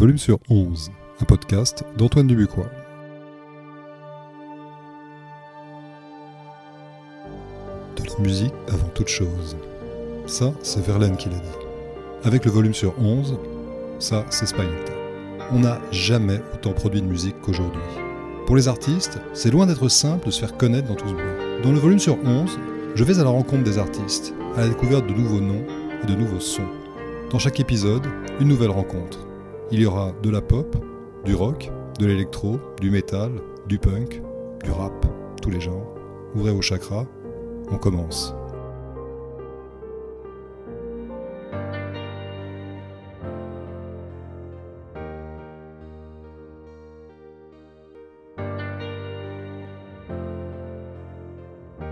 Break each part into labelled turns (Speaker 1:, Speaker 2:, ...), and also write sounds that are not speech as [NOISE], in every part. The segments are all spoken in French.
Speaker 1: volume sur 11, un podcast d'Antoine Dubuquois. De la musique avant toute chose. Ça, c'est Verlaine qui l'a dit. Avec le volume sur 11, ça, c'est Spinetta. On n'a jamais autant produit de musique qu'aujourd'hui. Pour les artistes, c'est loin d'être simple de se faire connaître dans tout ce bruit. Dans le volume sur 11, je vais à la rencontre des artistes, à la découverte de nouveaux noms et de nouveaux sons. Dans chaque épisode, une nouvelle rencontre. Il y aura de la pop, du rock, de l'électro, du métal, du punk, du rap, tous les genres. Ouvrez vos chakras, on commence.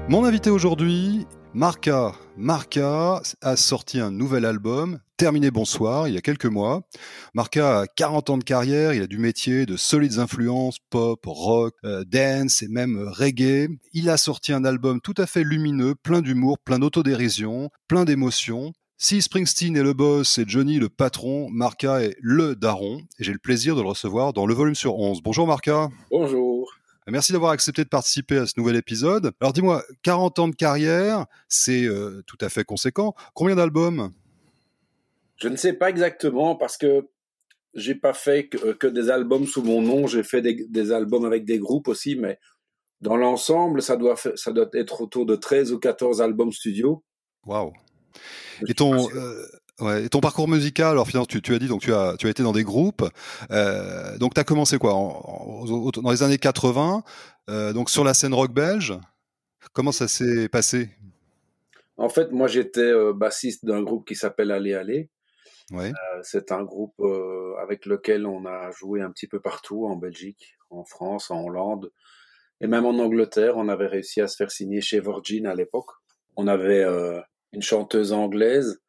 Speaker 1: Mon invité aujourd'hui, Marca. Marca a sorti un nouvel album, Terminé Bonsoir, il y a quelques mois. Marca a 40 ans de carrière, il a du métier, de solides influences pop, rock, euh, dance et même reggae. Il a sorti un album tout à fait lumineux, plein d'humour, plein d'autodérision, plein d'émotions. Si Springsteen est le boss et Johnny le patron, Marca est le daron et j'ai le plaisir de le recevoir dans le volume sur 11. Bonjour Marca.
Speaker 2: Bonjour.
Speaker 1: Merci d'avoir accepté de participer à ce nouvel épisode. Alors dis-moi, 40 ans de carrière, c'est euh, tout à fait conséquent. Combien d'albums?
Speaker 2: Je ne sais pas exactement parce que j'ai pas fait que, des albums sous mon nom. J'ai fait des, albums avec des groupes aussi, mais dans l'ensemble, ça doit, ça doit être autour de 13 ou 14 albums studio.
Speaker 1: Waouh et ton, Ouais. Et ton parcours musical, alors finalement, tu, tu, as dit donc tu as tu as été dans des groupes. Euh, donc tu as commencé quoi en, dans les années 80, euh, donc sur la scène rock belge. Comment ça s'est passé?
Speaker 2: En fait, moi j'étais euh, bassiste d'un groupe qui s'appelle Aller Aller. Ouais. Euh, c'est un groupe euh, avec lequel on a joué un petit peu partout en Belgique, en France, en Hollande et même en Angleterre. On avait réussi à se faire signer chez Virgin à l'époque. On avait une chanteuse anglaise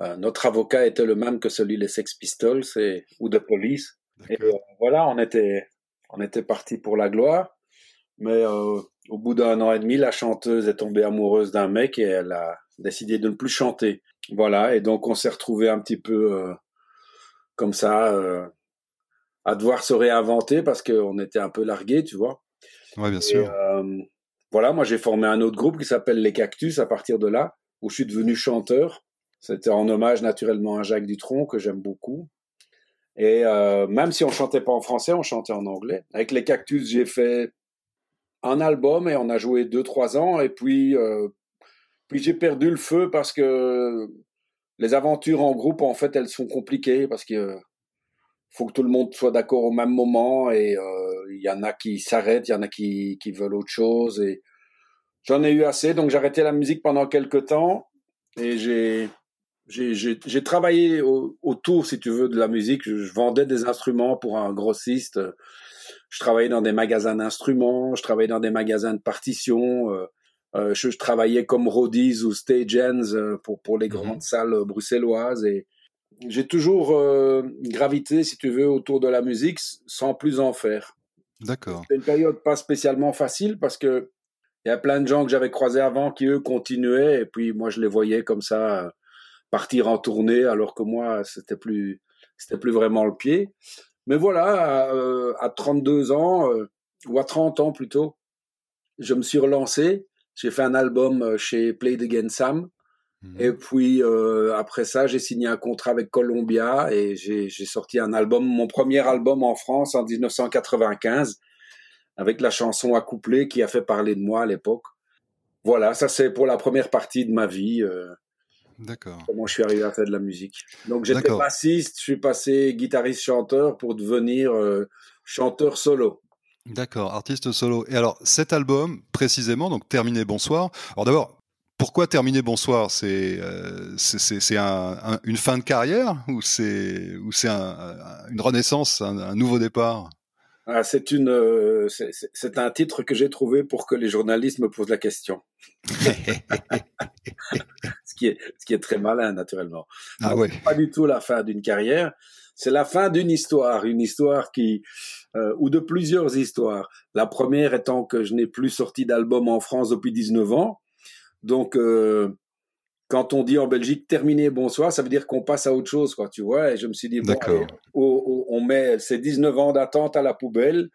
Speaker 2: euh, notre avocat était le même que celui des Sex Pistols et, ou de Police. Et euh, voilà, on était, on était parti pour la gloire. Mais euh, au bout d'un an et demi, la chanteuse est tombée amoureuse d'un mec et elle a décidé de ne plus chanter. Voilà, et donc on s'est retrouvé un petit peu comme ça à devoir se réinventer parce qu'on était un peu largués, tu vois.
Speaker 1: Ouais, bien sûr.
Speaker 2: voilà, moi j'ai formé un autre groupe qui s'appelle Les Cactus à partir de là, où je suis devenu chanteur. C'était en hommage naturellement à Jacques Dutronc que j'aime beaucoup. Et euh, même si on chantait pas en français, on chantait en anglais. Avec les Cactus, j'ai fait un album et on a joué deux trois ans. Et puis euh, puis j'ai perdu le feu parce que les aventures en groupe, en fait, elles sont compliquées parce que faut que tout le monde soit d'accord au même moment et euh, il y en a qui s'arrêtent, il y en a qui, qui veulent autre chose et j'en ai eu assez donc j'ai arrêté la musique pendant quelques temps et j'ai j'ai travaillé autour, si tu veux, de la musique. Je, vendais des instruments pour un grossiste. Je travaillais dans des magasins d'instruments. Je travaillais dans des magasins de partitions. Euh, euh je, travaillais comme roadies ou stage hands euh, pour, pour les grandes mhm. salles bruxelloises. Et j'ai toujours euh, gravité, si tu veux, autour de la musique sans plus en faire.
Speaker 1: D'accord.
Speaker 2: C'était une période pas spécialement facile parce que il y a plein de gens que j'avais croisés avant qui, eux, continuaient. Et puis, moi, je les voyais comme ça partir en tournée alors que moi c'était plus c'était plus vraiment le pied. Mais voilà, à, 32 euh, ans euh, ou à 30 ans plutôt, je me suis relancé. J'ai fait un album euh, chez Play Again Sam. Mhm. Et puis après ça, j'ai signé un contrat avec Columbia et j'ai sorti un album, mon premier album en France en 1995, avec la chanson Accouplée qui a fait parler de moi à l'époque. Voilà, ça c'est pour la première partie de ma vie.
Speaker 1: D'accord.
Speaker 2: Comment je suis arrivé à faire de la musique. Donc j'étais bassiste, je suis passé guitariste-chanteur pour devenir euh, chanteur solo.
Speaker 1: D'accord, artiste solo. Et alors cet album précisément, donc Terminé Bonsoir. Alors d'abord, pourquoi Terminer Bonsoir C'est euh, c'est un, une fin de carrière ou c'est un, une renaissance, un nouveau départ?
Speaker 2: Ah, c'est une, euh, c'est un titre que j'ai trouvé pour que les journalistes me posent la question. [LAUGHS] ce qui est, ce qui est très malin naturellement.
Speaker 1: Ah ouais.
Speaker 2: Pas du tout la fin d'une carrière. C'est la fin d'une histoire, une histoire qui, euh, ou de plusieurs histoires. La première étant que je n'ai plus sorti d'album en France depuis 19 ans. Donc, euh, quand on dit en Belgique terminé, bonsoir, ça veut dire qu'on passe à autre chose, quoi, tu vois. Et je me suis dit, bon, on met ces 19 ans d'attente à la poubelle.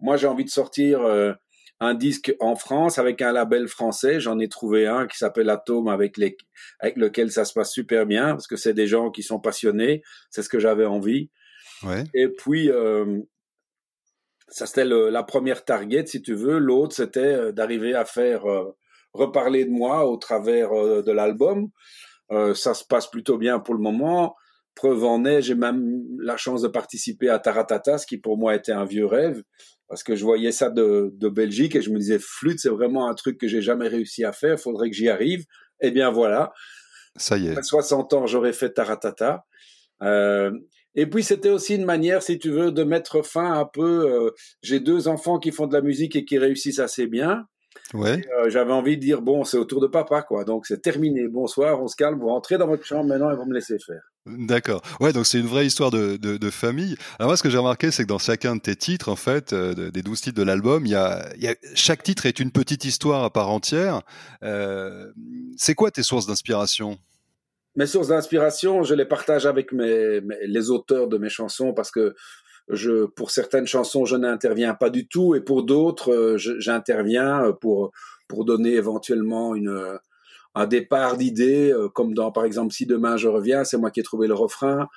Speaker 2: Moi, j'ai envie de sortir euh, un disque en France avec un label français. J'en ai trouvé un qui s'appelle Atome avec, les, avec lequel ça se passe super bien parce que c'est des gens qui sont passionnés. C'est ce que j'avais envie.
Speaker 1: Ouais.
Speaker 2: Et puis, euh, ça c'était la première target, si tu veux. L'autre, c'était euh, d'arriver à faire reparler de moi au travers de l'album. ça se passe plutôt bien pour le moment. Preuve en est, j'ai même la chance de participer à Taratata, ce qui pour moi était un vieux rêve, parce que je voyais ça de, de Belgique et je me disais, flûte, c'est vraiment un truc que j'ai jamais réussi à faire, faudrait que j'y arrive. Eh bien voilà.
Speaker 1: Ça y est.
Speaker 2: À 60 ans, j'aurais fait Taratata. Euh, et puis c'était aussi une manière, si tu veux, de mettre fin un peu. Euh, j'ai deux enfants qui font de la musique et qui réussissent assez bien.
Speaker 1: Ouais.
Speaker 2: Euh, j'avais envie de dire bon, c'est au tour de papa quoi. Donc c'est terminé. Bonsoir, on se calme. Vous rentrez dans votre chambre maintenant et vous me laissez faire.
Speaker 1: D'accord. Ouais, donc c'est une vraie histoire de, de, de, famille. Alors moi, ce que j'ai remarqué, c'est que dans chacun de tes titres, en fait, euh, des douze titres de l'album, il y a, y a, chaque titre est une petite histoire à part entière. Euh, c'est quoi tes sources d'inspiration?
Speaker 2: Mes sources d'inspiration, je les partage avec mes, mes, les auteurs de mes chansons parce que je, pour certaines chansons, je n'interviens pas du tout, et pour d'autres, euh, j'interviens pour pour donner éventuellement une un départ d'idées, euh, comme dans, par exemple, Si demain je reviens, c'est moi qui ai trouvé le refrain.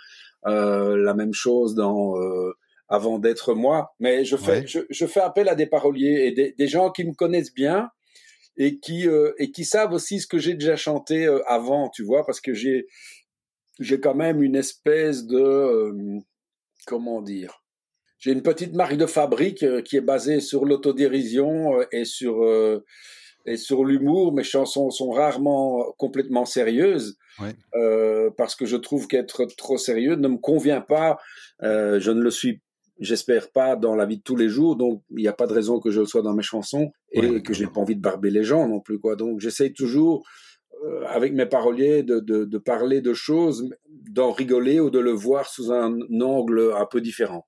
Speaker 2: Euh, la même chose dans euh, Avant d'être moi. Mais je fais, je, je, fais appel à des paroliers et des, des gens qui me connaissent bien et qui euh, et qui savent aussi ce que j'ai déjà chanté euh, avant, tu vois, parce que j'ai j'ai quand même une espèce de comment dire? J'ai une petite marque de fabrique qui est basée sur l'autodérision et sur et sur l'humour, mes chansons sont rarement complètement sérieuses
Speaker 1: ouais.
Speaker 2: euh, parce que je trouve qu'être trop sérieux ne me convient pas. Euh, je ne le suis, j'espère pas, dans la vie de tous les jours. Donc, il n'y a pas de raison que je le sois dans mes chansons et ouais, que j'ai pas envie de barber les gens non plus. Quoi. Donc, j'essaye toujours euh, avec mes paroliers de, de, parler de choses, d'en rigoler ou de le voir sous un angle un peu différent.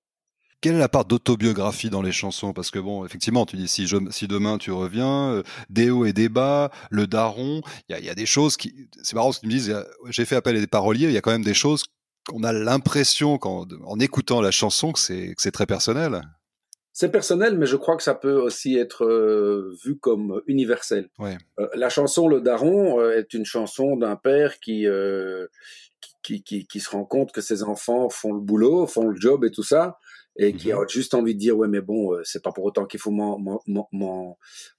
Speaker 1: Quelle est la part d'autobiographie dans les chansons? Parce que bon, effectivement, tu dis si, demain tu reviens, euh, des hauts et des bas, le daron, il y a, y a, des choses qui... C'est marrant ce tu me dises, j'ai fait appel à des paroliers, il y a quand même des choses qu'on a l'impression, en écoutant la chanson, que c'est très personnel.
Speaker 2: C'est personnel, mais je crois que ça peut aussi être euh, vu comme universel.
Speaker 1: Ouais.
Speaker 2: Euh, la chanson Le Daron euh, est une chanson d'un père qui, qui, qui, qui, se rend compte que ses enfants font le boulot, font le job et tout ça, et qui a juste envie de dire ouais mais bon c'est pas pour autant qu'il faut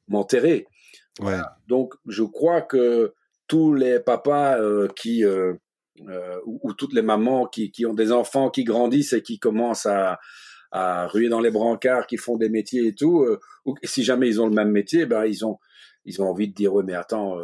Speaker 2: m'enterrer
Speaker 1: ouais.
Speaker 2: donc je crois que tous les papas qui ou, ou, toutes les mamans qui, qui, ont des enfants qui grandissent et qui commencent à, à ruer dans les brancards qui font des métiers et tout ou si jamais ils ont le même métier ben ils ont ils ont envie de dire ouais mais attends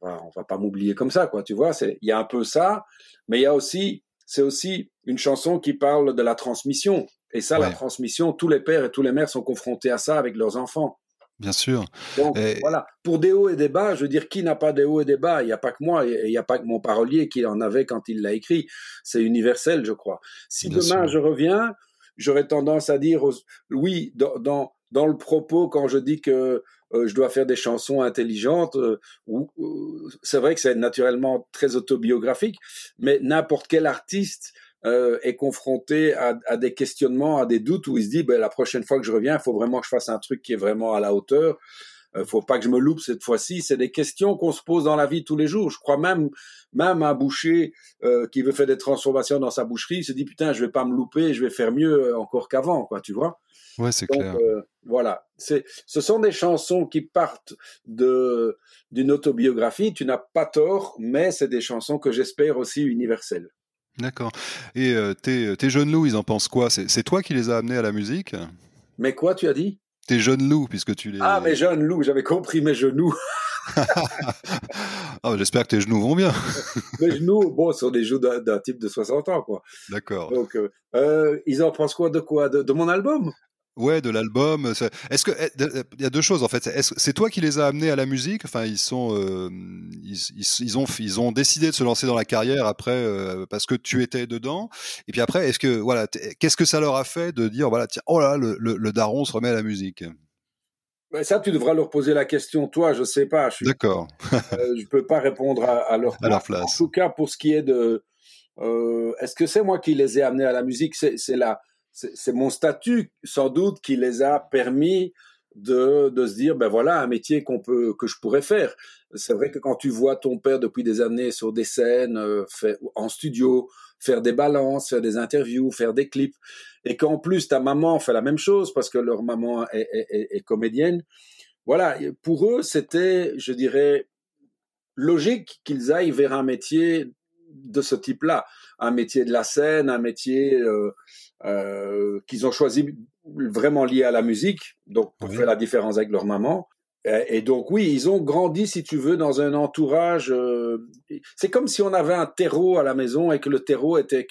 Speaker 2: on va on va pas m'oublier comme ça quoi tu vois c'est il y a un peu ça mais il y a aussi c'est aussi une chanson qui parle de la transmission et ça, ouais. la transmission, tous les pères et tous les mères sont confrontés à ça avec leurs enfants.
Speaker 1: Bien sûr.
Speaker 2: Donc et... voilà, pour des hauts et des bas, je veux dire, qui n'a pas des hauts et des bas? Il n'y a pas que moi, et il n'y a pas que mon parolier qui en avait quand il l'a écrit. C'est universel, je crois. Si Bien demain sûr. je reviens, j'aurais tendance à dire, oui, dans, dans, dans, le propos, quand je dis que euh, je dois faire des chansons intelligentes, euh, euh, c'est vrai que c'est naturellement très autobiographique, mais n'importe quel artiste euh, est confronté à, à, des questionnements, à des doutes où il se dit ben, la prochaine fois que je reviens, il faut vraiment que je fasse un truc qui est vraiment à la hauteur. Il euh, faut pas que je me loupe cette fois-ci. C'est des questions qu'on se pose dans la vie tous les jours. Je crois même, même un boucher euh, qui veut faire des transformations dans sa boucherie, il se dit putain, je vais pas me louper, je vais faire mieux encore qu'avant, quoi. Tu vois
Speaker 1: Ouais, c'est clair.
Speaker 2: Euh, voilà, c'est, ce sont des chansons qui partent de d'une autobiographie. Tu n'as pas tort, mais c'est des chansons que j'espère aussi universelles.
Speaker 1: D'accord. Et euh, tes, tes, jeunes loups, ils en pensent quoi? C'est toi qui les as amenés à la musique?
Speaker 2: Mais quoi, tu as dit?
Speaker 1: Tes jeunes loups, puisque tu les...
Speaker 2: Ah, mes jeunes loups, j'avais compris mes genoux.
Speaker 1: oh, [LAUGHS] [LAUGHS] J'espère que tes genoux vont bien. [LAUGHS]
Speaker 2: mes genoux, bon, sont des genoux d'un type de 60 ans, quoi.
Speaker 1: D'accord.
Speaker 2: Donc, euh, euh, ils en pensent quoi de quoi? De, de mon album?
Speaker 1: Ouais, de l'album. Est-ce que il y a deux choses en fait. C'est toi qui les as amenés à la musique? Enfin, ils sont, euh, ils, ils, ils, ont, ils ont décidé de se lancer dans la carrière après euh, parce que tu étais dedans. Et puis après, est-ce que voilà, qu'est-ce que ça leur a fait de dire voilà, tiens, oh là, le, le, le daron se remet à la musique?
Speaker 2: Ça, tu devras leur poser la question, toi, je sais pas.
Speaker 1: D'accord. [LAUGHS]
Speaker 2: euh, je peux pas répondre à, leur,
Speaker 1: à leur place.
Speaker 2: En tout cas, pour ce qui est de, euh, est-ce que c'est moi qui les ai amenés à la musique? C'est la, c'est mon statut, sans doute, qui les a permis de, se dire, ben voilà, un métier qu'on peut, que je pourrais faire. C'est vrai que quand tu vois ton père depuis des années sur des scènes, euh, en studio, faire des balances, faire des interviews, faire des clips, et qu'en plus ta maman fait la même chose parce que leur maman est comédienne. Voilà, pour eux, c'était, je dirais, logique qu'ils aillent vers un métier de ce type-là, un métier de la scène, un métier euh, euh, qu'ils ont choisi vraiment lié à la musique, donc pour faire la différence avec leur maman. Et, donc oui, ils ont grandi, si tu veux, dans un entourage. Euh, c'est comme si on avait un terreau à la maison et que le terreau était,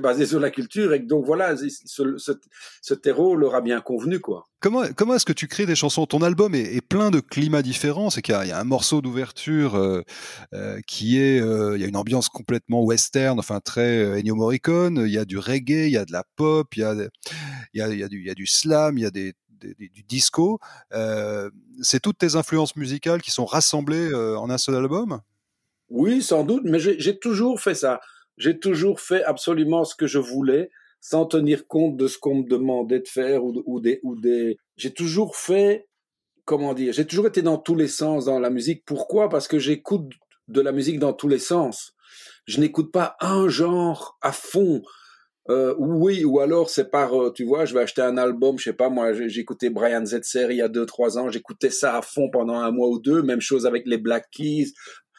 Speaker 2: basé sur la culture et donc voilà, ce, terreau leur a bien convenu quoi.
Speaker 1: Comment, comment est-ce que tu crées des chansons? Ton album est, plein de climats différents. C'est qu'il y, a un morceau d'ouverture euh, euh, qui est, il y a une ambiance complètement western, enfin très Ennio Morricone. Il y a du reggae, il y a de la pop, il y a, il y a du slam, il y a des du disco. Euh, c'est toutes tes influences musicales qui sont rassemblées euh, en un seul album?
Speaker 2: Oui, sans doute, mais j'ai toujours fait ça. J'ai toujours fait absolument ce que je voulais sans tenir compte de ce qu'on me demandait de faire ou, des ou des j'ai toujours fait comment dire j'ai toujours été dans tous les sens dans la musique pourquoi? Parce que j'écoute de la musique dans tous les sens je n'écoute pas un genre à fond euh, oui, ou alors c'est par, euh, tu vois, je vais acheter un album, je sais pas, moi écouté Brian Zetzer il y a deux trois ans, j'écoutais ça à fond pendant un mois ou deux, même chose avec les Black Keys,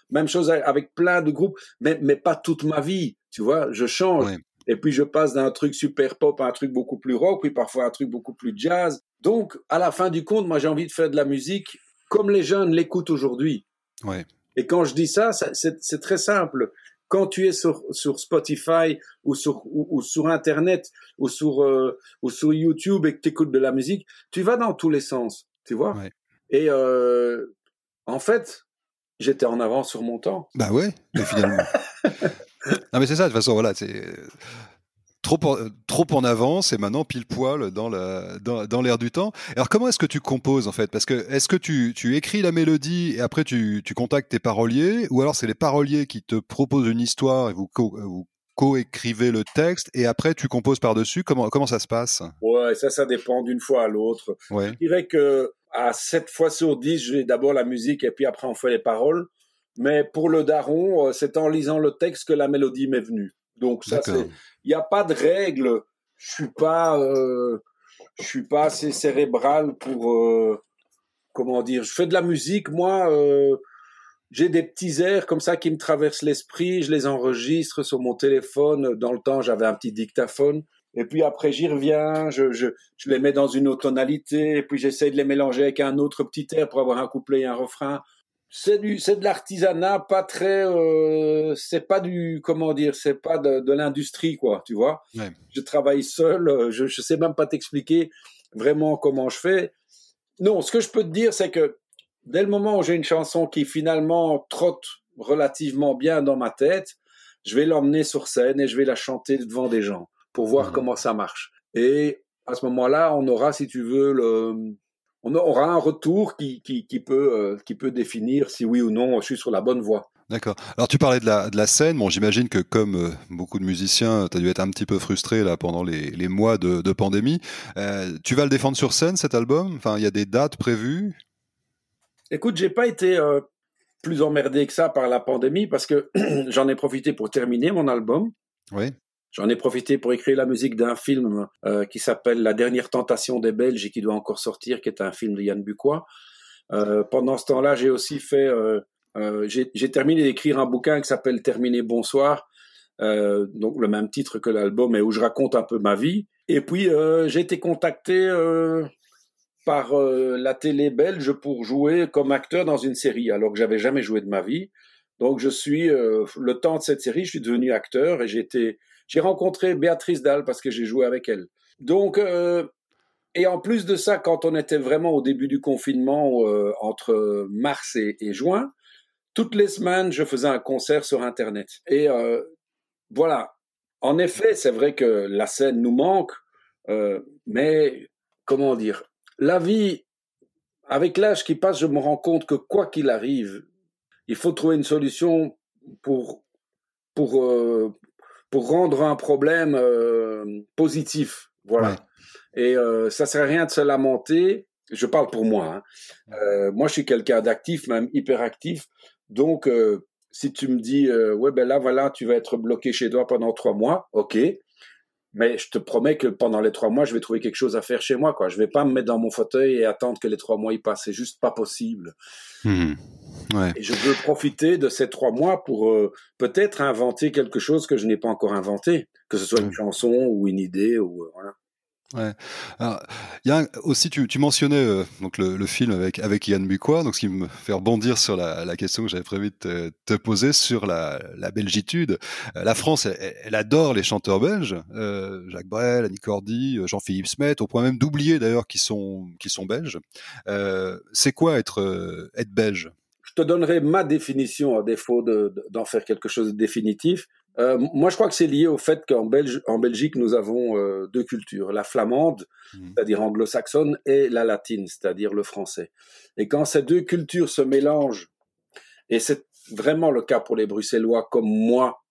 Speaker 2: même chose avec plein de groupes, mais mais pas toute ma vie, tu vois, je change. Et puis je passe d'un truc super pop à un truc beaucoup plus rock, puis parfois un truc beaucoup plus jazz. Donc à la fin du compte, moi j'ai envie de faire de la musique comme les jeunes l'écoutent aujourd'hui.
Speaker 1: Ouais.
Speaker 2: Et quand je dis ça, c'est très simple quand tu es sur, sur Spotify ou sur, ou, sur Internet ou sur, euh, ou sur YouTube et que tu écoutes de la musique, tu vas dans tous les sens, tu vois? Et euh, en fait, j'étais en avance sur mon temps.
Speaker 1: Bah ouais, mais finalement. [LAUGHS] non mais c'est ça, de toute façon, voilà, c'est trop en, trop en avance et maintenant pile poil dans l'air dans, dans du temps. Alors comment est-ce que tu composes en fait? Parce que est-ce que tu, tu, écris la mélodie et après tu, tu contactes tes paroliers ou alors c'est les paroliers qui te proposent une histoire et vous, co vous co-écrivez le texte et après tu composes par-dessus? Comment, comment ça se passe?
Speaker 2: Ouais, ça, ça dépend d'une fois à l'autre.
Speaker 1: Ouais.
Speaker 2: Je dirais que à 7 fois sur 10, j'ai d'abord la musique et puis après on fait les paroles. Mais pour le daron, euh, c'est en lisant le texte que la mélodie m'est venue. Donc ça, c'est il n'y a pas de règle. Je suis pas, euh, je suis pas assez cérébral pour, euh, comment dire. Je fais de la musique, moi. Euh, j'ai des petits airs comme ça qui me traversent l'esprit. Je les enregistre sur mon téléphone. Dans le temps, j'avais un petit dictaphone. Et puis après, j'y reviens, je, je, je, les mets dans une autre tonalité, et puis j'essaie de les mélanger avec un autre petit air pour avoir un couplet et un refrain c'est du c'est de l'artisanat pas très euh, c'est pas du comment dire c'est pas de, de l'industrie quoi tu vois. Je travaille seul euh, je je sais même pas t'expliquer vraiment comment je fais. Non ce que je peux te dire c'est que dès le moment où j'ai une chanson qui finalement trotte relativement bien dans ma tête je vais l'emmener sur scène et je vais la chanter devant des gens pour voir mmh. comment ça marche. Et à ce moment-là on aura si tu veux le on aura un retour qui, qui, peut, euh, qui peut définir si oui ou non je suis sur la bonne voie.
Speaker 1: D'accord. Alors tu parlais de la, de la scène. Bon, j'imagine que comme euh, beaucoup de musiciens, tu as dû être un petit peu frustré là pendant les, les mois de, de pandémie. Euh, tu vas le défendre sur scène cet album? Enfin, il y a des dates prévues?
Speaker 2: Écoute, j'ai pas été plus emmerdé que ça par la pandémie parce que [CLEARS THROAT] j'en ai profité pour terminer mon album.
Speaker 1: Oui.
Speaker 2: J'en ai profité pour écrire la musique d'un film euh, qui s'appelle La dernière tentation des Belges et qui doit encore sortir, qui est un film de Yann Bucois. Euh, pendant ce temps-là, j'ai aussi fait, euh, j'ai terminé d'écrire un bouquin qui s'appelle Terminer bonsoir, donc le même titre que l'album et où je raconte un peu ma vie. Et puis j'ai été contacté par la télé belge pour jouer comme acteur dans une série, alors que j'avais jamais joué de ma vie. Donc je suis le temps de cette série, je suis devenu acteur et j'ai été j'ai rencontré Béatrice Dalle parce que j'ai joué avec elle. Donc, euh, et en plus de ça, quand on était vraiment au début du confinement, euh, entre mars et, juin, toutes les semaines, je faisais un concert sur Internet. Et euh, voilà. En effet, c'est vrai que la scène nous manque, mais comment dire? La vie avec l'âge qui passe, je me rends compte que quoi qu'il arrive, il faut trouver une solution pour, pour, pour rendre un problème euh, positif. Voilà. Et euh, ça sert à rien de se lamenter. Je parle pour moi. Hein. Euh, moi, je suis quelqu'un d'actif, même hyperactif. Donc, euh, si tu me dis, ouais, ben là, voilà, tu vas être bloqué chez toi pendant trois mois, ok. Mais je te promets que pendant les trois mois, je vais trouver quelque chose à faire chez moi. Quoi. Je vais pas me mettre dans mon fauteuil et attendre que les trois mois y passent. C'est juste pas possible.
Speaker 1: Mmh. Ouais.
Speaker 2: Et je veux profiter de ces trois mois pour euh, peut-être inventer quelque chose que je n'ai pas encore inventé, que ce soit une chanson ou une idée ou euh, voilà.
Speaker 1: Ouais. Alors, y a aussi, tu, tu mentionnais euh, donc le, le, film avec avec Yann Bucois, donc ce qui me fait rebondir sur la, la question que j'avais prévu de te, te, poser sur la, la belgitude. Euh, la France, elle, elle, adore les chanteurs belges, euh, Jacques Brel, Annie Cordy, euh, Jean-Philippe Smet, au point même d'oublier d'ailleurs qu'ils sont qu'ils sont belges. C'est quoi être être belge?
Speaker 2: Je te donnerai ma définition à défaut d'en de, faire quelque chose de définitif. Euh, moi, je crois que c'est lié au fait qu'en Belge, en Belgique, nous avons euh, deux cultures, la flamande, mmh. c'est-à-dire anglo-saxonne, et la latine, c'est-à-dire le français. Et quand ces deux cultures se mélangent, et c'est vraiment le cas pour les Bruxellois comme moi,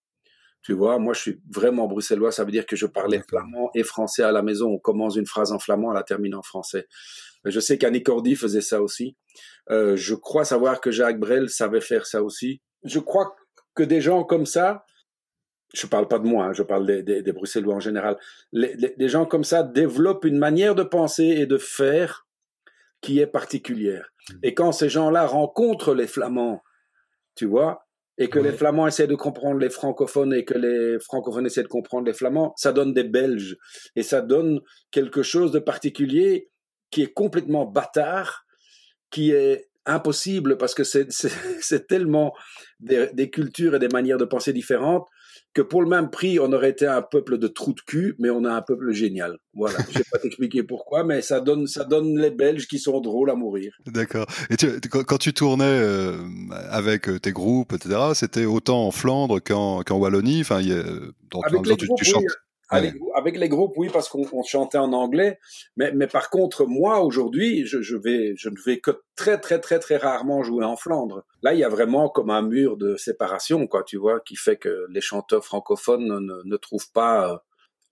Speaker 2: tu vois, moi je suis vraiment bruxellois, ça veut dire que je parlais flamand et français à la maison. On commence une phrase en flamand, on la termine en français. Je sais qu'Annie Cordy faisait ça aussi. Euh, je crois savoir que Jacques Brel savait faire ça aussi. Je crois que des gens comme ça, je parle pas de moi, hein, je parle des, des, des, Bruxellois en général. Les, les, les, gens comme ça développent une manière de penser et de faire qui est particulière. Mmh. Et quand ces gens-là rencontrent les Flamands, tu vois, et que ouais. les Flamands essaient de comprendre les francophones et que les francophones essaient de comprendre les Flamands, ça donne des Belges. Et ça donne quelque chose de particulier qui est complètement bâtard, qui est impossible parce que c'est [LAUGHS] tellement des, des, cultures et des manières de penser différentes que pour le même prix, on aurait été un peuple de trous de cul, mais on a un peuple génial. Voilà. Je vais pas [LAUGHS] t'expliquer pourquoi, mais ça donne, ça donne les Belges qui sont drôles à mourir.
Speaker 1: D'accord. Et tu, quand tu tournais euh, avec tes groupes, etc., c'était autant en Flandre qu'en qu Wallonie? Enfin, y a,
Speaker 2: dans, avec dans, les tu, groupes, tu chantes. Oui. Avec, avec, les groupes, oui, parce qu'on chantait en anglais. Mais, mais par contre, moi, aujourd'hui, je, je, vais, je ne vais que très, très, très, très rarement jouer en Flandre. Là, il y a vraiment comme un mur de séparation, quoi, tu vois, qui fait que les chanteurs francophones ne, ne trouvent pas. Euh,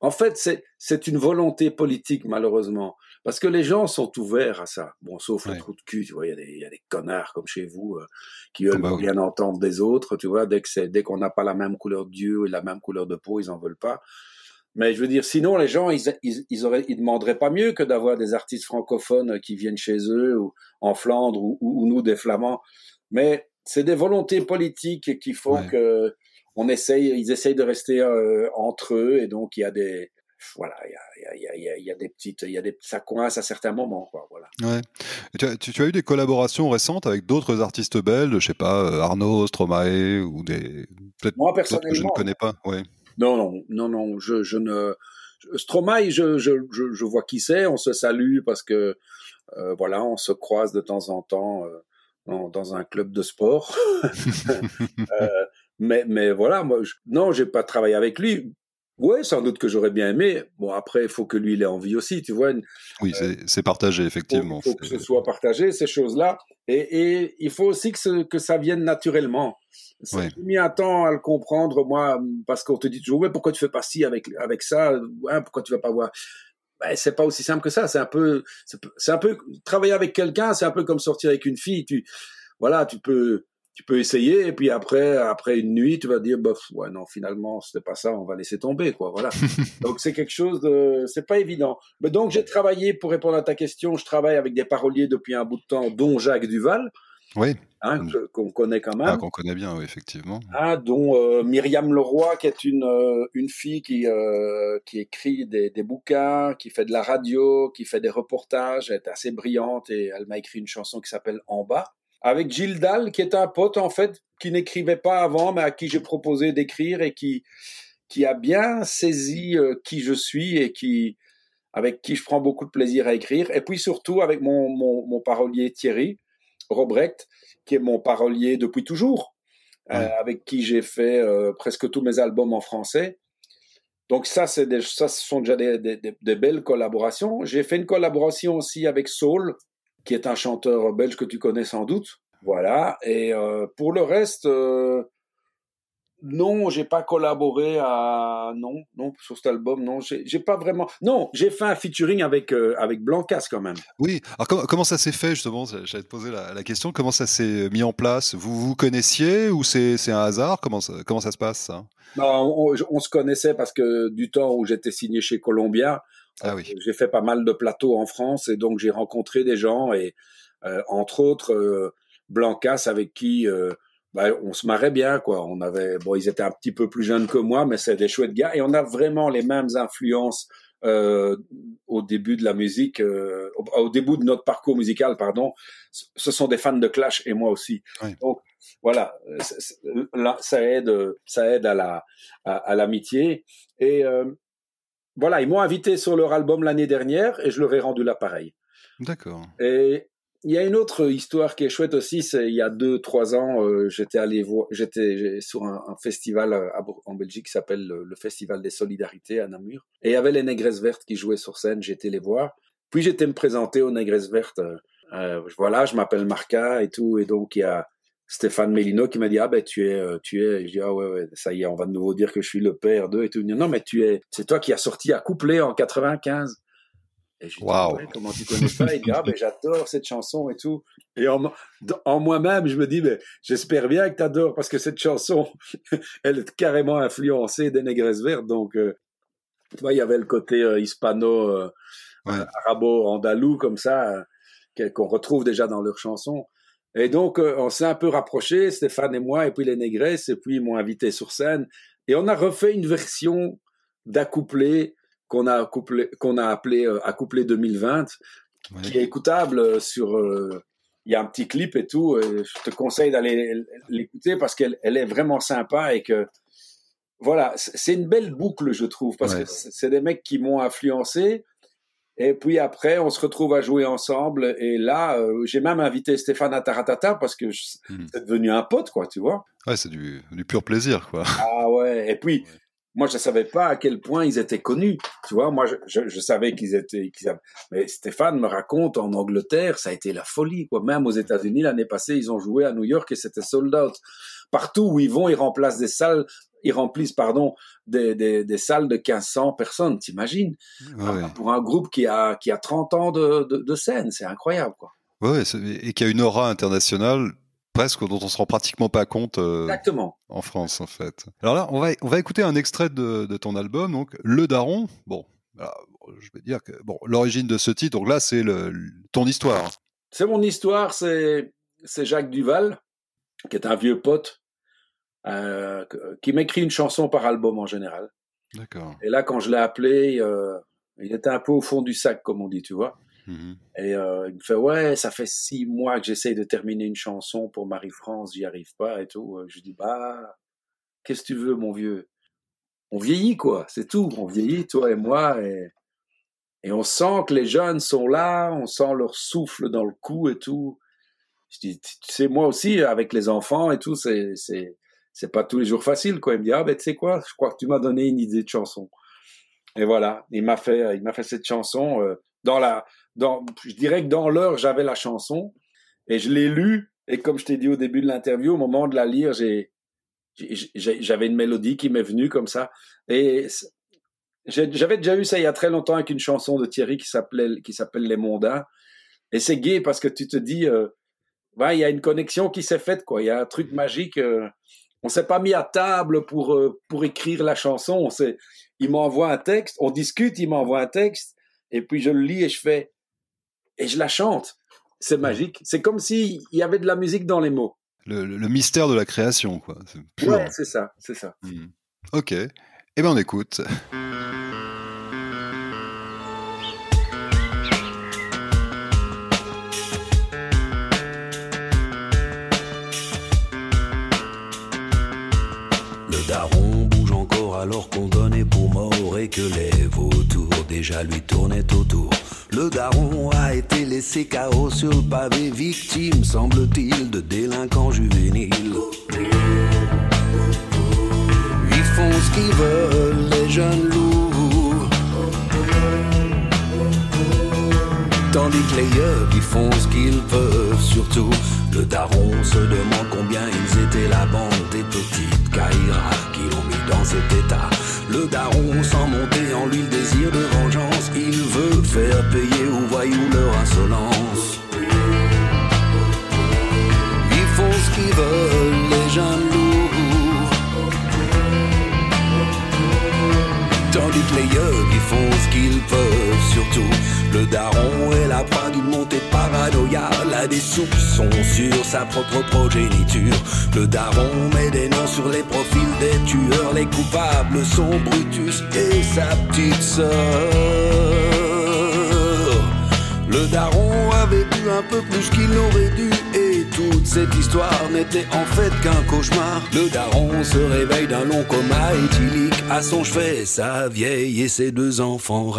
Speaker 2: en fait, c'est une volonté politique, malheureusement. Parce que les gens sont ouverts à ça. Bon, sauf ouais. le trou de cul, tu vois, il y, a des, y a des connards comme chez vous euh, qui veulent bah, bien oui. entendre des autres, tu vois, dès qu'on dès qu'on n'a pas la même couleur d'yeux et la même couleur de peau, ils en veulent pas. Mais je veux dire, sinon, les gens, ils, ils, ils, auraient, ils demanderaient pas mieux que d'avoir des artistes francophones qui viennent chez eux, ou en Flandre, ou, ou, ou nous, des Flamands. Mais c'est des volontés politiques qui font ouais. que on essaye, ils essayent de rester euh, entre eux, et donc il y a des, voilà, il y a, y, y, a, y a, des petites, il y a des, ça coince à certains moments, quoi, voilà.
Speaker 1: Ouais. Tu as, tu, tu, as eu des collaborations récentes avec d'autres artistes belges, je sais pas, euh, Arnaud, Stromae, ou des,
Speaker 2: peut-être, Moi, personnellement,
Speaker 1: que je ne connais pas, ouais.
Speaker 2: Non, non, non, non, je, je ne. Stromae, je, je, je, je vois qui c'est, on se salue parce que, euh, voilà, on se croise de temps en temps euh, dans, dans, un club de sport. [LAUGHS] euh, [LAUGHS] mais, mais voilà, moi, je, non, j'ai pas travaillé avec lui. Ouais, sans doute que j'aurais bien aimé. Bon, après, il faut que lui, il ait envie aussi, tu vois.
Speaker 1: Oui, euh, c'est partagé, effectivement.
Speaker 2: Il faut, faut que ce soit partagé, ces choses-là. Et, et, il faut aussi que, ce, que ça vienne naturellement. Ouais. J'ai mis un temps à le comprendre, moi, parce qu'on te dit toujours, ouais, pourquoi tu fais pas ci avec, avec ça? Ouais, pourquoi tu vas pas voir? Ben, c'est pas aussi simple que ça. C'est un peu, c'est un peu, travailler avec quelqu'un, c'est un peu comme sortir avec une fille. Tu, voilà, tu peux, tu peux essayer et puis après après une nuit tu vas dire bof ouais non finalement c'était pas ça on va laisser tomber quoi voilà. [LAUGHS] Donc c'est quelque chose de c'est pas évident. Mais donc j'ai travaillé pour répondre à ta question. Je travaille avec des paroliers depuis un bout de temps dont Jacques Duval
Speaker 1: oui.
Speaker 2: hein, qu'on connaît quand même.
Speaker 1: Ah, qu'on connaît bien oui effectivement.
Speaker 2: Ah, dont euh, Myriam Leroy qui est une euh, une fille qui euh, qui écrit des, des bouquins qui fait de la radio qui fait des reportages. Elle est assez brillante et elle m'a écrit une chanson qui s'appelle En bas avec Gilles Dalle, qui est un pote en fait, qui n'écrivait pas avant, mais à qui j'ai proposé d'écrire et qui qui a bien saisi euh, qui je suis et qui avec qui je prends beaucoup de plaisir à écrire. Et puis surtout avec mon mon, mon parolier Thierry Robrecht, qui est mon parolier depuis toujours, ouais. euh, avec qui j'ai fait euh, presque tous mes albums en français. Donc ça, c'est des, ça, ce sont déjà des, des, des belles collaborations. J'ai fait une collaboration aussi avec Soul, qui est un chanteur belge que tu connais sans doute. Voilà. Et pour le reste, non, j'ai pas collaboré à non, non sur cet album. Non, j'ai pas vraiment. Non, j'ai fait un featuring avec euh, avec Blancas quand même.
Speaker 1: Oui. Alors comment, ça s'est fait justement? J'allais te poser la, question. Comment ça s'est mis en place? Vous vous connaissiez ou c'est un hasard? Comment ça, comment ça se passe ça?
Speaker 2: Non, on, se connaissait parce que du temps où j'étais signé chez Columbia, ah oui. j'ai fait pas mal de plateaux en France et donc j'ai rencontré des gens et euh, entre autres euh, Blancas avec qui bah, on se marrait bien, quoi. On avait, bon, ils étaient un petit peu plus jeunes que moi, mais c'est des chouettes gars. Et on a vraiment les mêmes influences euh, au début de la musique, euh, au, début de notre parcours musical, pardon. Ce sont des fans de Clash et moi aussi. Donc voilà, là, ça aide, ça aide à la à, l'amitié. Et euh, voilà, ils m'ont invité sur leur album l'année dernière et je leur ai rendu l'appareil.
Speaker 1: D'accord.
Speaker 2: Et il y a une autre histoire qui est chouette aussi, c'est il y a deux, trois ans, euh, j'étais allé voir, j'étais sur un, festival euh, en Belgique qui s'appelle le, Festival des Solidarités à Namur, et il y avait les Négresses Vertes qui jouaient sur scène, j'étais les voir. Puis j'étais me présenter aux Négresses Vertes. Euh, voilà, je m'appelle Marca et tout, et donc il y a Stéphane Mélino qui m'a dit ah ben tu es tu es je dis ah ouais, ouais ça y est on va de nouveau dire que je suis le père d'eux et tout non mais tu es c'est toi qui as sorti à couplet en 95
Speaker 1: et je lui
Speaker 2: comment tu connais ça? Il dit, ah, ben, j'adore cette chanson et tout. Et en, en moi-même, je me dis, ben, j'espère bien que tu adores parce que cette chanson, [LAUGHS] elle est carrément influencée des Négresses Vertes. Donc, euh, tu vois, il y avait le côté euh, hispano, euh, arabo-andalou, comme ça, qu'on retrouve déjà dans leurs chansons. Et donc, on s'est un peu rapprochés, Stéphane et moi, et puis les Négresses, et puis ils m'ont invité sur scène. Et on a refait une version d'accouplé qu'on a, qu'on a appelé euh, Accouplé 2020, qui est écoutable euh, sur. Euh, il y a un petit clip et tout. je te conseille d'aller l'écouter parce qu'elle elle est vraiment sympa et que. Voilà, c'est une belle boucle, je trouve, parce que c'est des mecs qui m'ont influencé. Et puis après, on se retrouve à jouer ensemble. Et là, j'ai même invité Stéphane Ataratata parce que hmm. c'est devenu un pote, quoi, tu vois.
Speaker 1: Ouais, c'est du, du, pur plaisir, quoi.
Speaker 2: Ah ouais. Et puis, moi, je ne savais pas à quel point ils étaient connus. Tu vois, moi, je, je, savais qu'ils étaient. Mais Stéphane me raconte en Angleterre, ça a été la folie. Quoi. Même aux États-Unis, l'année passée, ils ont joué à New York et c'était sold out. Partout où ils vont, ils remplacent des salles, ils remplissent, pardon, des, des, des salles de 1500 personnes. T'imagines? Pour un groupe qui a, qui a 30 ans de, de, de scène, c'est incroyable, quoi.
Speaker 1: Ouais, et qui a une aura internationale presque dont on se rend pratiquement pas compte euh, en France en fait. Alors là, on va on va écouter un extrait de, de ton album donc Le Daron. Bon, je vais dire que bon l'origine de ce titre donc là c'est le, ton histoire.
Speaker 2: C'est mon histoire, c'est c'est Jacques Duval qui est un vieux pote euh, qui m'écrit une chanson par album en général.
Speaker 1: D'accord.
Speaker 2: Et là quand je l'ai appelé, euh, il était un peu au fond du sac comme on dit, tu vois. Mhm. Et euh, il me fait ouais, ça fait six mois que j'essaye de terminer une chanson pour Marie-France, j'y arrive pas et tout. Je dis bah qu'est-ce que tu veux mon vieux? On vieillit quoi, c'est tout. On vieillit toi et moi et et on sent que les jeunes sont là, on sent leur souffle dans le cou et tout. Je dis tu sais moi aussi avec les enfants et tout c'est c'est c'est pas tous les jours facile quoi. Il me dit ah ben tu sais quoi, je crois que tu m'as donné une idée de chanson. Et voilà, il m'a fait il m'a fait cette chanson euh, dans la je dirais que dans l'heure, j'avais la chanson et je l'ai lue. Et comme je t'ai dit au début de l'interview, au moment de la lire, j'ai, j'avais une mélodie qui m'est venue comme ça. Et j'avais déjà eu ça il y a très longtemps avec une chanson de Thierry qui s'appelait, qui s'appelle Les Mondains. Et c'est gay parce que tu te dis, euh, il y a une connexion qui s'est faite, quoi. Il y a un truc magique. Euh, on s'est pas mis à table pour, euh, pour écrire la chanson. On s'est, il m'envoie un texte, on discute, il m'envoie un texte, et puis je le lis et je fais, et je la chante. C'est magique. C'est comme s'il y avait de la musique dans les mots.
Speaker 1: Le, mystère de la création, quoi.
Speaker 2: Ouais, c'est ça, c'est ça.
Speaker 1: Hmm. Ok. Eh bien, on écoute.
Speaker 3: Alors qu'on donnait pour mort et que les vautours déjà lui tournaient autour. Le daron a été laissé chaos sur le pavé, victime, semble-t-il, de délinquants juvéniles. Ils font ce qu'ils veulent, les jeunes loups. Tandis que les yeux ils font ce qu'ils peuvent, surtout le daron se demande combien ils étaient la bande des petites Kaira qui l'ont dans cet état. Le daron sans monter en lui désir de vengeance, il veut faire payer aux voyous leur insolence. Ils font ce qu'ils veulent, les loups. Tandis que les yeux ils font ce qu'ils peuvent, surtout le daron est la proie d'une montée de paranoïa, là des soupçons sur sa propre progéniture. Le daron met des noms sur les profils des tueurs, les coupables sont Brutus et sa petite sœur. Le daron avait bu un peu plus qu'il n'aurait dû et toute cette histoire n'était en fait qu'un cauchemar. Le daron se réveille d'un long coma éthylique, à son chevet sa vieille et ses deux enfants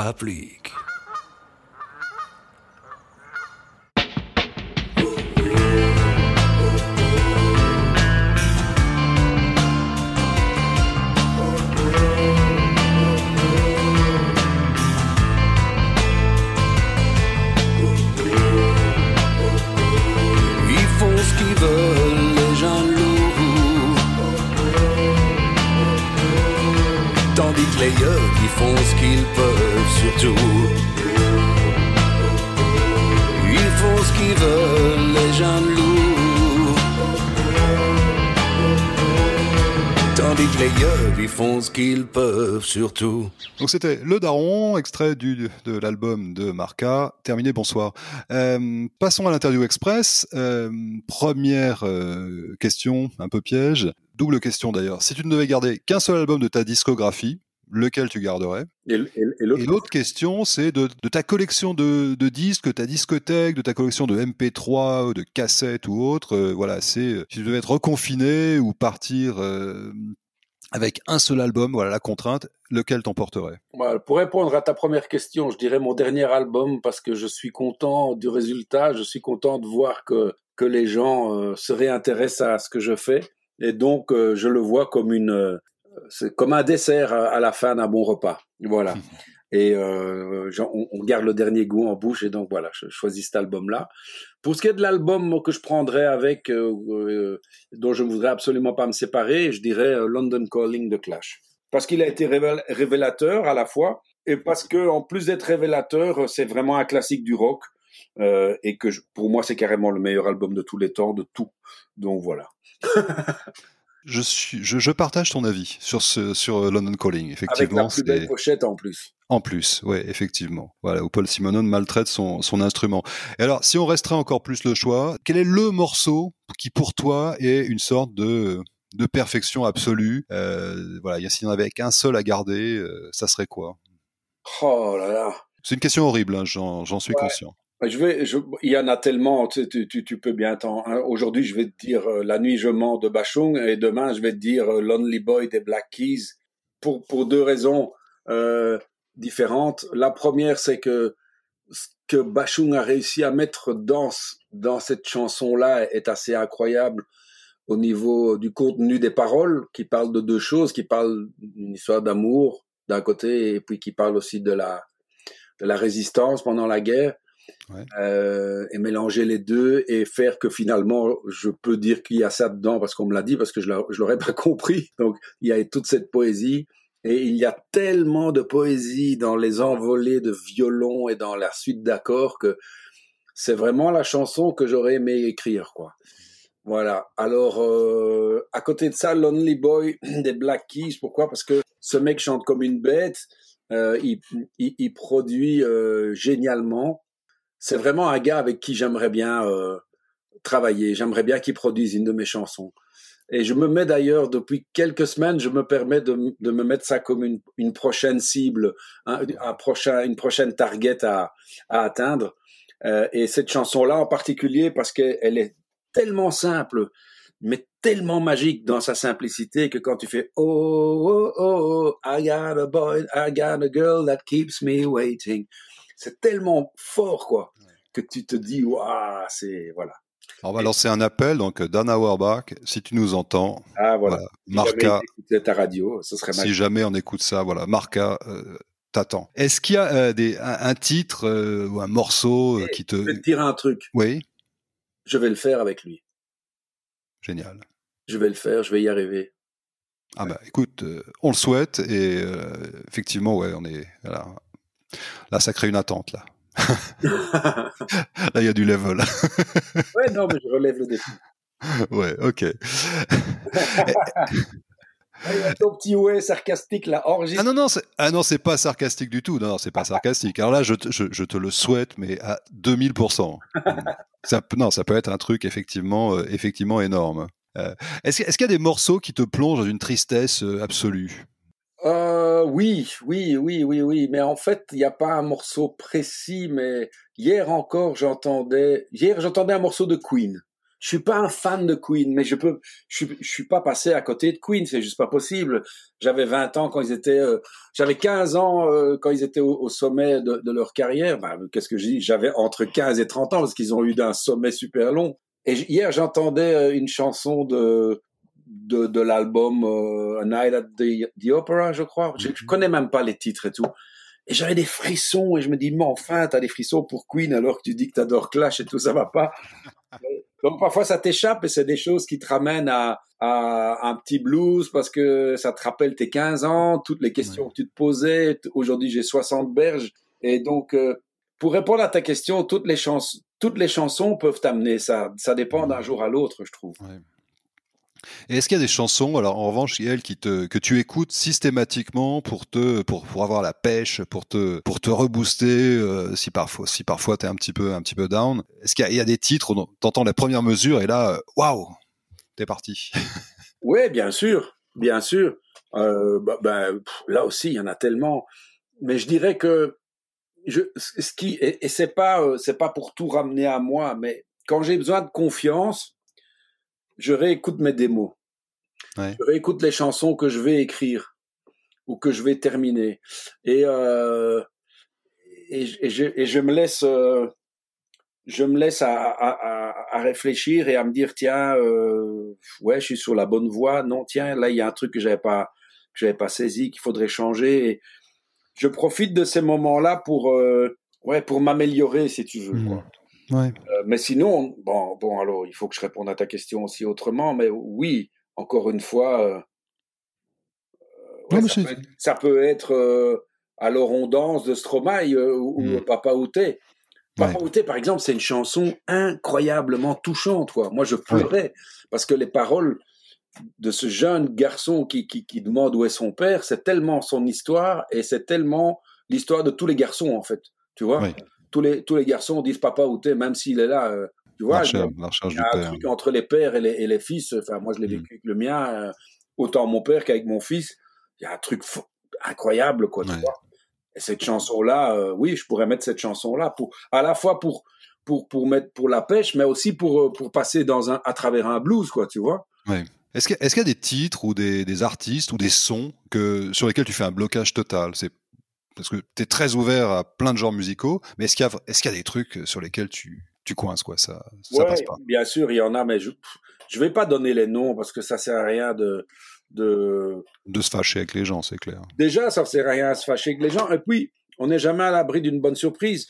Speaker 3: rappliquent. qu'ils peuvent surtout.
Speaker 1: Donc c'était Le Daron, extrait du, de l'album de Marca. Terminé, bonsoir. Euh, passons à l'interview express. Euh, première euh, question, un peu piège. Double question d'ailleurs. Si tu ne devais garder qu'un seul album de ta discographie, lequel tu garderais
Speaker 2: Et,
Speaker 1: l'autre question, c'est de, ta collection de, disques, de ta discothèque, de ta collection de MP3, de cassettes ou autres. voilà, c'est si tu devais être reconfiné ou partir avec un seul album, voilà la contrainte, lequel t'emporterais?
Speaker 2: Pour répondre à ta première question, je dirais mon dernier album parce que je suis content du résultat, je suis content de voir que, que les gens euh, se réintéressent à ce que je fais et donc euh, je le vois comme une euh, comme un dessert à, la fin d'un bon repas. Voilà. [LAUGHS] et on, on, garde le dernier goût en bouche et donc voilà, je choisis cet album là. Pour ce qui est de l'album que je prendrais avec, euh, euh, dont je ne voudrais absolument pas me séparer, je dirais euh, London Calling de Clash. Parce qu'il a été révélateur à la fois, et parce que en plus d'être révélateur, c'est vraiment un classique du rock, et que pour moi c'est carrément le meilleur album de tous les temps, de tout. Donc voilà. [LAUGHS]
Speaker 1: je, suis, je, partage ton avis sur, ce, sur London Calling. Effectivement,
Speaker 2: Avec la plus belle pochette en plus.
Speaker 1: En plus, oui, effectivement. Voilà, où Paul Simonon maltraite son, instrument. Et alors, si on resterait encore plus le choix, quel est le morceau qui, pour toi, est une sorte de, de perfection absolue? Euh, Voilà, s'il n'y en avait qu'un seul à garder, euh, ça serait quoi?
Speaker 2: Oh là là
Speaker 1: C'est une question horrible, hein, j'en suis conscient.
Speaker 2: Je vais, il y en a tellement, tu, tu, peux bien t'en. Hein. Aujourd'hui, je vais te dire euh, La nuit je mens de Bachung et demain, je vais te dire Lonely Boy des Black Keys pour, pour deux raisons différentes. La première, c'est que ce que Bachung a réussi à mettre dans, dans cette chanson-là est assez incroyable au niveau du contenu des paroles, qui parle de deux choses, qui parle d'une histoire d'amour d'un côté, et puis qui parle aussi de la, de la résistance pendant la guerre. Euh, et mélanger les deux et faire que finalement je peux dire qu'il y a ça dedans parce qu'on me l'a dit parce que je l'aurais [LAUGHS] pas compris donc il y a toute cette poésie et il y a tellement de poésie dans les envolées de violon et dans la suite d'accords que c'est vraiment la chanson que j'aurais aimé écrire, quoi. Voilà. Alors, euh, à côté de ça, Lonely Boy [CLEARS THROAT] des Black Keys, pourquoi? Parce que ce mec chante comme une bête, euh, il, produit génialement. C'est vraiment un gars avec qui j'aimerais bien euh, travailler. J'aimerais bien qu'il produise une de mes chansons. Et je me mets d'ailleurs, depuis quelques semaines, je me permets de, me mettre ça comme une, une prochaine cible, un, un, prochain, une prochaine target à, à atteindre. Euh, et cette chanson-là en particulier, parce qu'elle est tellement simple, mais tellement magique dans sa simplicité que quand tu fais oh, oh, oh, I got a boy, I got a girl that keeps me waiting, c'est tellement fort, quoi, que tu te dis, waouh, c'est, voilà
Speaker 1: on va lancer un appel, donc Dana Auerbach, si tu nous entends,
Speaker 2: ah, voilà.
Speaker 1: Marca,
Speaker 2: si jamais ta radio, ce serait
Speaker 1: Si jamais on écoute ça, voilà, Marca, euh, t'attends. Est-ce qu'il y a des, un, titre ou un morceau qui te...
Speaker 2: Je vais te dire un truc.
Speaker 1: Oui.
Speaker 2: Je vais le faire avec lui.
Speaker 1: Génial.
Speaker 2: Je vais le faire, je vais y arriver.
Speaker 1: Ah bah écoute, on le souhaite et effectivement, ouais, on est là, ça crée une attente là. là, il y a du level. [LAUGHS]
Speaker 2: ouais, non, mais je relève le défi.
Speaker 1: Ouais, ok. [LAUGHS]
Speaker 2: ton petit ouais sarcastique là, enregistré.
Speaker 1: Ah non, non, c'est, ah non, c'est pas sarcastique du tout. Non, non c'est pas sarcastique. Alors là, je, je, je, te le souhaite, mais à 2000%. [LAUGHS] ça, non, ça peut être un truc effectivement, euh, effectivement énorme. Euh, est-ce, est-ce qu'il y a des morceaux qui te plongent dans une tristesse euh, absolue?
Speaker 2: Euh, oui, oui, oui, oui, oui. Mais en fait, il n'y a pas un morceau précis. Mais hier encore, j'entendais. Hier, j'entendais un morceau de Queen. Je suis pas un fan de Queen, mais je peux. Je suis, pas passé à côté de Queen. C'est juste pas possible. J'avais 20 ans quand ils étaient. Euh, J'avais 15 ans euh, quand ils étaient au, sommet de, de, leur carrière. Ben, Qu'est-ce que je dis? J'avais entre 15 et 30 ans parce qu'ils ont eu d'un sommet super long. Et hier, j'entendais euh, une chanson de de, de l'album euh, A Night at the, Opera, je crois. Je, je, connais même pas les titres et tout. Et j'avais des frissons et je me dis, mais enfin, t'as des frissons pour Queen alors que tu dis que t'adores Clash et tout, ça va pas. [LAUGHS] Donc parfois ça t'échappe et c'est des choses qui te ramènent à, à, un petit blues parce que ça te rappelle tes 15 ans, toutes les questions que tu te posais. Aujourd'hui j'ai 60 berges et donc euh, pour répondre à ta question, toutes les chansons, toutes les chansons peuvent t'amener ça. Ça dépend d'un jour à l'autre, je trouve. Ouais.
Speaker 1: Est-ce qu'il y a des chansons, alors en revanche, Yael, qui te, que tu écoutes systématiquement pour te, pour, pour avoir la pêche, pour te, pour te rebooster, euh, si parfois, si parfois t'es un petit peu, un petit peu down? Est-ce qu'il y, a des titres où t'entends la première mesure et là, euh, waouh, t'es parti? [LAUGHS]
Speaker 2: Oui, bien sûr, bien sûr. Euh, bah, bah, là aussi, il y en a tellement. Mais je dirais que ce qui, et, et c'est pas, c'est pas pour tout ramener à moi, mais quand j'ai besoin de confiance, je réécoute mes démos. Ouais. Je réécoute les chansons que je vais écrire ou que je vais terminer. Et, euh, et, et, je, et, je, me laisse, euh, je me laisse à, à, à, réfléchir et à me dire tiens, euh, ouais, je suis sur la bonne voie. Non, tiens, là il y a un truc que j'avais pas, que j'avais pas saisi, qu'il faudrait changer. Et je profite de ces moments-là pour, euh, ouais, pour m'améliorer, si tu veux. Mmh. Quoi.
Speaker 1: Ouais.
Speaker 2: Euh, mais sinon, bon, bon, alors, il faut que je réponde à ta question aussi autrement, mais oui, encore une fois, euh, ouais, ça, peut être, ça, peut être, euh, alors on danse de Stromae ou, mmh. Papa Outé. Papa ouais. Outé, par exemple, c'est une chanson incroyablement touchante. Quoi. Moi, je pleurais parce que les paroles de ce jeune garçon qui, qui, qui demande où est son père, c'est tellement son histoire et c'est tellement l'histoire de tous les garçons, en fait. Tu vois? Tous les, tous les garçons disent papa ou t'es, même s'il est là. Euh, tu vois, il y a,
Speaker 1: il y a
Speaker 2: un truc entre les pères et les, et les fils. Enfin, moi, je l'ai mm. vécu avec le mien, euh, autant mon père qu'avec mon fils. Il y a un truc incroyable, quoi, tu vois. Et cette chanson-là, euh, oui, je pourrais mettre cette chanson-là pour, à la fois pour, pour, pour mettre pour la pêche, mais aussi pour, pour passer dans un, à travers un blues, quoi, tu vois.
Speaker 1: Ouais. Est-ce qu'il y, est qu y, a des titres ou des, des, artistes ou des sons que, sur lesquels tu fais un blocage total? C'est parce que tu es très ouvert à plein de genres musicaux, mais est-ce qu'il y, est y, a des trucs sur lesquels tu, tu coinces quoi? Ça, ça
Speaker 2: ouais,
Speaker 1: passe pas
Speaker 2: Bien sûr, il y en a, mais je je vais pas donner les noms parce que ça sert à rien de de
Speaker 1: de se fâcher avec les gens, c'est clair.
Speaker 2: Déjà, ça sert à rien à se fâcher avec les gens, et puis on n'est jamais à l'abri d'une bonne surprise.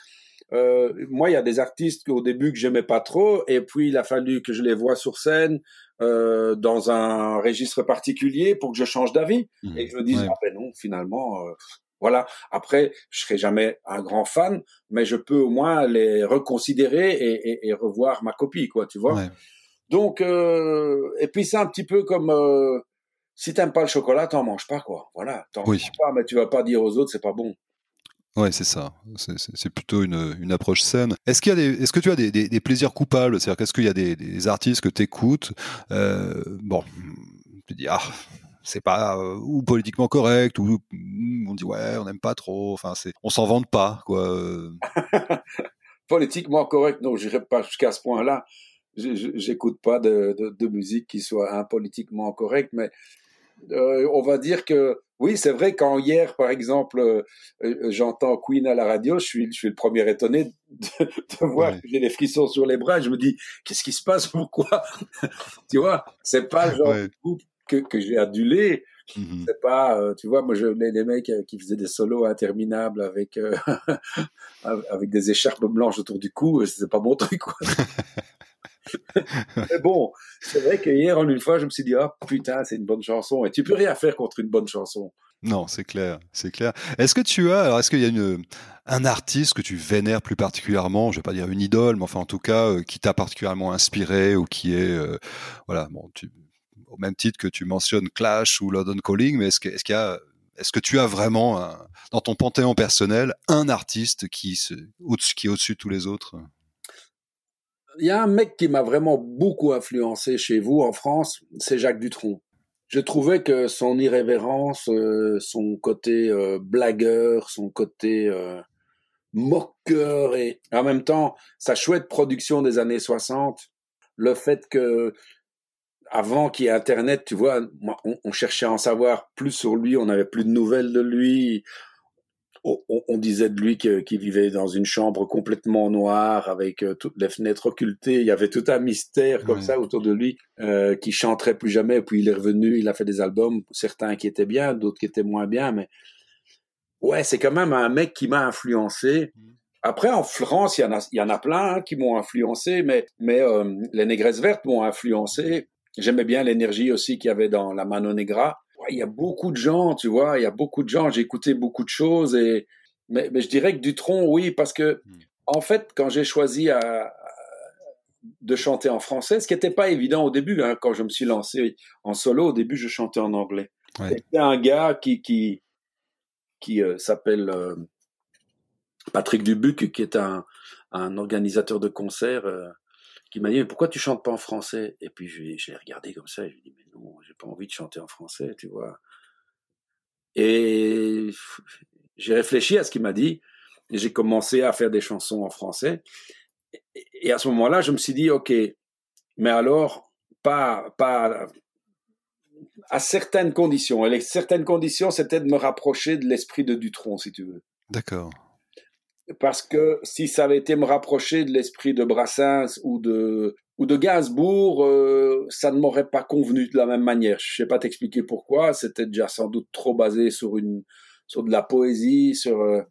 Speaker 2: Euh, moi, il y a des artistes au début que j'aimais pas trop, et puis il a fallu que je les vois sur scène euh, dans un registre particulier pour que je change d'avis mmh. et que je me dise ouais. ah ben non, finalement, euh, voilà. Après, je serai jamais un grand fan, mais je peux au moins les reconsidérer et, et, et revoir ma copie, quoi, tu vois. Ouais. Donc, euh, et puis c'est un petit peu comme euh, si t'aimes pas le chocolat, t'en manges pas, quoi. Voilà, t'en oui. manges pas, mais tu vas pas dire aux autres c'est pas bon.
Speaker 1: Ouais, c'est ça. C'est plutôt une, une, approche saine. Est-ce qu'il y a des, est-ce que tu as des, des, des plaisirs coupables? C'est-à-dire qu'est-ce qu'il y a des, des artistes que tu écoutes euh, Bon, tu dis ah c'est pas euh, ou politiquement correct ou mm, on dit ouais on n'aime pas trop enfin c'est on s'en vante pas quoi euh. [LAUGHS]
Speaker 2: politiquement correct non j'irai pas jusqu'à ce point là j'écoute pas de, de, de, musique qui soit impolitiquement correcte mais euh, on va dire que oui c'est vrai quand hier par exemple euh, j'entends Queen à la radio je suis je suis le premier étonné de, de voir ouais. que j'ai les frissons sur les bras je me dis qu'est-ce qui se passe? Pourquoi? [LAUGHS] Tu vois c'est pas le genre ouais. de groupe que, que j'ai adulé. Mhm. C'est pas, euh, tu vois, moi je venais des mecs qui faisaient des solos interminables avec [LAUGHS] avec des écharpes blanches autour du cou, c'est pas mon truc. Quoi. [LAUGHS] Mais bon, c'est vrai que hier, en une fois, je me suis dit, oh putain, c'est une bonne chanson. Et tu peux rien faire contre une bonne chanson.
Speaker 1: Non, c'est clair, c'est clair. Est-ce que tu as, alors est-ce qu'il y a une, un artiste que tu vénères plus particulièrement, je vais pas dire une idole, mais enfin en tout cas euh, qui t'a particulièrement inspiré ou qui est, euh, voilà, bon, tu, au même titre que tu mentionnes Clash ou London Calling, mais est-ce que, est-ce qu'il y a, est-ce que tu as vraiment dans ton panthéon personnel un artiste qui, se, qui est au-dessus de tous les autres?
Speaker 2: Il y a un mec qui m'a vraiment beaucoup influencé chez vous en France, c'est Jacques Dutronc. Je trouvais que son irrévérence, euh, son côté euh, blagueur, son côté euh, moqueur et en même temps sa chouette production des années 60, le fait que avant qu'il y ait Internet, tu vois, on, on, cherchait à en savoir plus sur lui, on n'avait plus de nouvelles de lui, on, disait de lui qu'il vivait dans une chambre complètement noire avec euh, toutes les fenêtres occultées. Il y avait tout un mystère comme ça autour de lui euh, qui chanterait plus jamais. Puis il est revenu, il a fait des albums, certains qui étaient bien, d'autres qui étaient moins bien. Mais ouais, c'est quand même un mec qui m'a influencé. Mm. Après, en France, il y en a, il y en a plein hein, qui m'ont influencé, mais, mais euh, les Négresses Vertes m'ont influencé. J'aimais bien l'énergie aussi qu'il y avait dans la Mano Negra il y a beaucoup de gens, tu vois, il y a beaucoup de gens. J'ai écouté beaucoup de choses et mais, je dirais que Dutron, oui, parce que hmm. en fait, quand j'ai choisi à, de chanter en français, ce qui n'était pas évident au début, hein, quand je me suis lancé en solo, au début, je chantais en anglais. C'était un gars qui qui qui euh, s'appelle euh, Patrick Dubuc, qui est un, un organisateur de concerts. Euh, qui m'a dit pourquoi tu chantes pas en français? Et puis je, l'ai regardé comme ça et je lui ai dit mais non j'ai pas envie de chanter en français tu vois. Et j'ai réfléchi à ce qu'il m'a dit et j'ai commencé à faire des chansons en français. Et à ce moment-là je me suis dit ok mais alors pas pas à certaines conditions. Et les certaines conditions c'était de me rapprocher de l'esprit de Dutronc si tu veux.
Speaker 1: D'accord
Speaker 2: parce que si ça avait été me rapprocher de l'esprit de Brassens ou de ou de Gainsbourg, euh, ça ne m'aurait pas convenu de la même manière. Je sais pas t'expliquer pourquoi. C'était déjà sans doute trop basé sur une sur de la poésie, sur euh,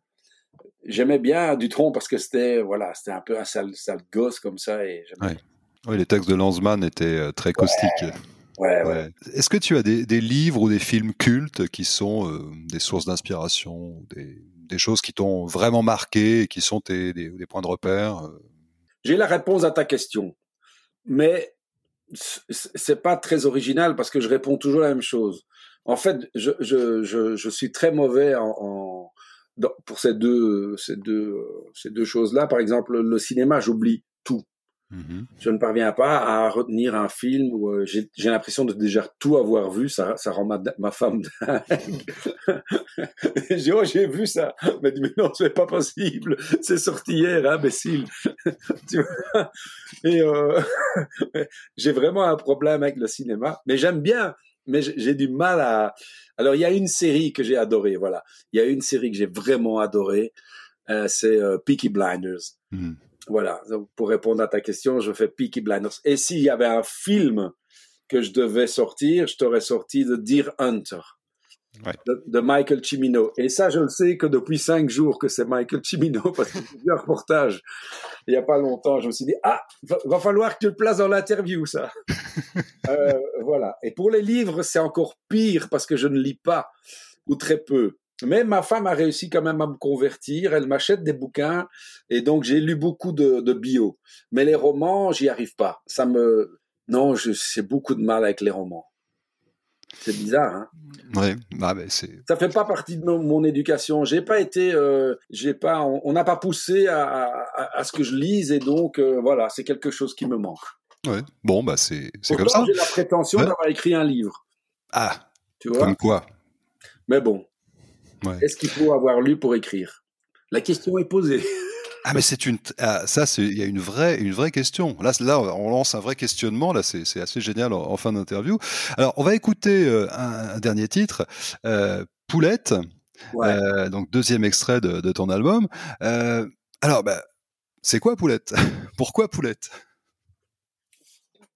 Speaker 2: j'aimais bien Dutronc parce que c'était voilà, c'était un peu un sale, sale gosse comme ça et
Speaker 1: ouais. Les textes de Lanzmann étaient euh, très caustiques.
Speaker 2: Ouais, ouais.
Speaker 1: Est-ce que tu as des, des, livres ou des films cultes qui sont des sources d'inspiration, des, des choses qui t'ont vraiment marqué et qui sont tes, des, points de repère euh?
Speaker 2: J'ai la réponse à ta question, mais c'est pas très original parce que je réponds toujours la même chose. En fait, je, je, je, je suis très mauvais en, en pour ces deux, ces deux, ces deux choses-là. Par exemple, le cinéma, j'oublie tout. Mhm. Je ne parviens pas à retenir un film où euh, j'ai l'impression de déjà tout avoir vu. Ça, ça rend ma, ma femme [LAUGHS] j'ai oh, j'ai vu ça. Mais, mais non, c'est pas possible. C'est sorti hier, imbécile. [LAUGHS] Et euh, [LAUGHS] j'ai vraiment un problème avec le cinéma. Mais j'aime bien. Mais j'ai du mal à. Alors il y a une série que j'ai adorée. Voilà, il y a une série que j'ai vraiment adorée. Euh, c'est Peaky Blinders. Mhm. Voilà, donc pour répondre à ta question, je fais Peaky Blinders. Et s'il y avait un film que je devais sortir, je t'aurais sorti de Deer Hunter. De, Michael Cimino. Et ça, je le sais que depuis cinq jours que c'est Michael Cimino, [LAUGHS] parce que j'ai vu un reportage il n'y a pas longtemps. Je me suis dit, ah, va, va falloir que tu le places dans l'interview, ça. [LAUGHS] euh, voilà. Et pour les livres, c'est encore pire parce que je ne lis pas, ou très peu. Mais ma femme a réussi quand même à me convertir. Elle m'achète des bouquins et donc j'ai lu beaucoup de, de bio. Mais les romans, j'y arrive pas. Ça me, non, j'ai beaucoup de mal avec les romans. C'est bizarre, hein
Speaker 1: Ouais, bah, bah c'est.
Speaker 2: Ça fait pas partie de mon, éducation. J'ai pas été, euh, j'ai pas, on n'a pas poussé à, à, à, ce que je lise et donc euh, voilà, c'est quelque chose qui me manque.
Speaker 1: Ouais. Bon, bah c'est c'est comme ça.
Speaker 2: J'ai la prétention d'avoir écrit un livre.
Speaker 1: Ah. Tu vois? Comme quoi.
Speaker 2: Mais bon, est-ce qu'il faut avoir lu pour écrire? La question est posée.
Speaker 1: Ah mais c'est une ah, ça c'est il y a une vraie une vraie question. Là là on lance un vrai questionnement là c'est assez génial en, fin d'interview. Alors on va écouter euh, un, dernier titre euh, Poulette. Euh, donc deuxième extrait de, ton album. alors bah, c'est quoi Poulette? [LAUGHS] Pourquoi Poulette?